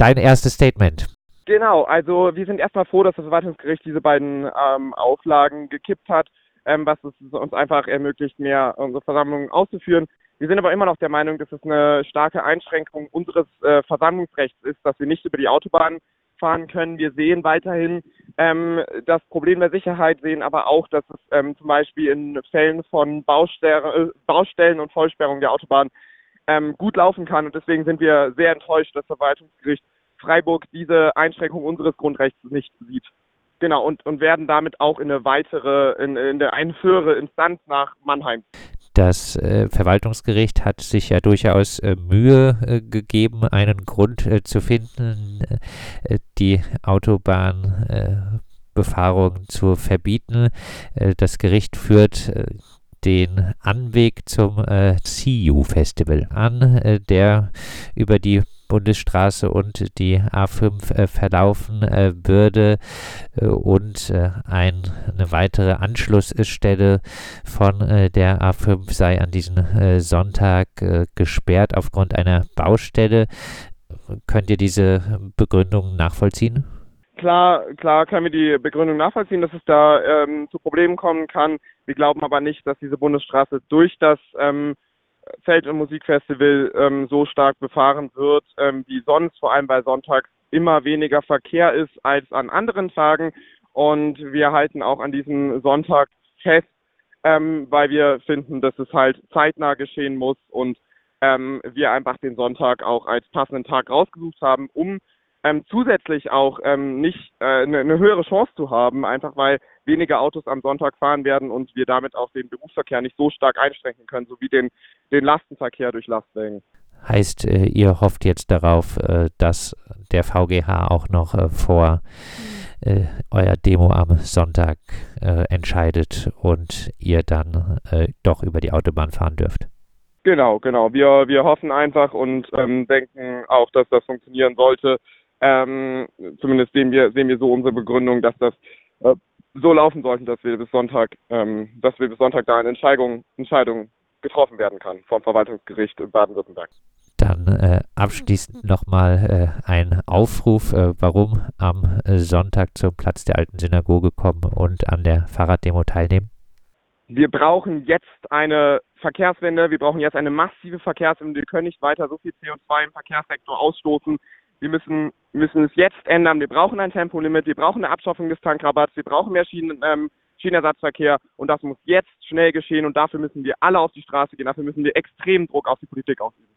dein erstes Statement. Genau, also wir sind erstmal froh, dass das Verwaltungsgericht diese beiden ähm, Auflagen gekippt hat, ähm, was es uns einfach ermöglicht, mehr unsere Versammlungen auszuführen. Wir sind aber immer noch der Meinung, dass es eine starke Einschränkung unseres äh, Versammlungsrechts ist, dass wir nicht über die Autobahn fahren können. Wir sehen weiterhin ähm, das Problem der Sicherheit, sehen aber auch, dass es ähm, zum Beispiel in Fällen von Baustellen, äh, Baustellen und Vollsperrung der Autobahn ähm, gut laufen kann. Und deswegen sind wir sehr enttäuscht, dass das Verwaltungsgericht Freiburg diese Einschränkung unseres Grundrechts nicht sieht. Genau, und, und werden damit auch in eine weitere, in, in eine höhere Instanz nach Mannheim. Das äh, Verwaltungsgericht hat sich ja durchaus äh, Mühe äh, gegeben, einen Grund äh, zu finden, äh, die Autobahnbefahrung äh, zu verbieten. das Gericht führt den Anweg zum äh, CU Festival an, der über die Bundesstraße und die A5 äh, verlaufen äh, würde äh, und äh, ein, eine weitere Anschlussstelle von äh, der A5 sei an diesem äh, Sonntag gesperrt aufgrund einer Baustelle. Könnt ihr diese Begründung nachvollziehen? Klar, klar können wir die Begründung nachvollziehen, dass es da ähm, zu Problemen kommen kann. Wir glauben aber nicht, dass diese Bundesstraße durch das ähm, Feld- und Musikfestival ähm, so stark befahren wird ähm, wie sonst, vor allem weil Sonntag immer weniger Verkehr ist als an anderen Tagen. Und wir halten auch an diesem Sonntag fest, ähm, weil wir finden, dass es halt zeitnah geschehen muss und ähm, wir einfach den Sonntag auch als passenden Tag rausgesucht haben, um ähm, zusätzlich auch ähm, nicht äh, eine, eine höhere Chance zu haben, einfach weil weniger Autos am Sonntag fahren werden und wir damit auch den Berufsverkehr nicht so stark einschränken können, sowie den, den Lastenverkehr durch Lastwagen. Heißt, äh, ihr hofft jetzt darauf, äh, dass der VGH auch noch äh, vor euer Demo am Sonntag entscheidet und ihr dann doch über die Autobahn fahren dürft? Genau, genau. Wir, wir hoffen einfach und ähm, denken auch, dass das funktionieren sollte. Ähm, zumindest sehen wir, sehen wir so unsere Begründung, dass das äh, so laufen sollte, dass wir bis Sonntag, ähm, dass wir bis Sonntag da eine Entscheidung, Entscheidung getroffen werden kann vom Verwaltungsgericht in Baden-Württemberg. Dann äh, abschließend nochmal äh, ein Aufruf, äh, warum am Sonntag zum Platz der alten Synagoge kommen und an der Fahrraddemo teilnehmen? Wir brauchen jetzt eine Verkehrswende, wir brauchen jetzt eine massive Verkehrswende. Wir können nicht weiter so viel CO2 im Verkehrssektor ausstoßen, wir müssen, müssen es jetzt ändern. Wir brauchen ein Tempolimit, wir brauchen eine Abschaffung des Tankrabatts, wir brauchen mehr Schienen, ähm, Schienenersatzverkehr und das muss jetzt schnell geschehen und dafür müssen wir alle auf die Straße gehen, dafür müssen wir extremen Druck auf die Politik ausüben.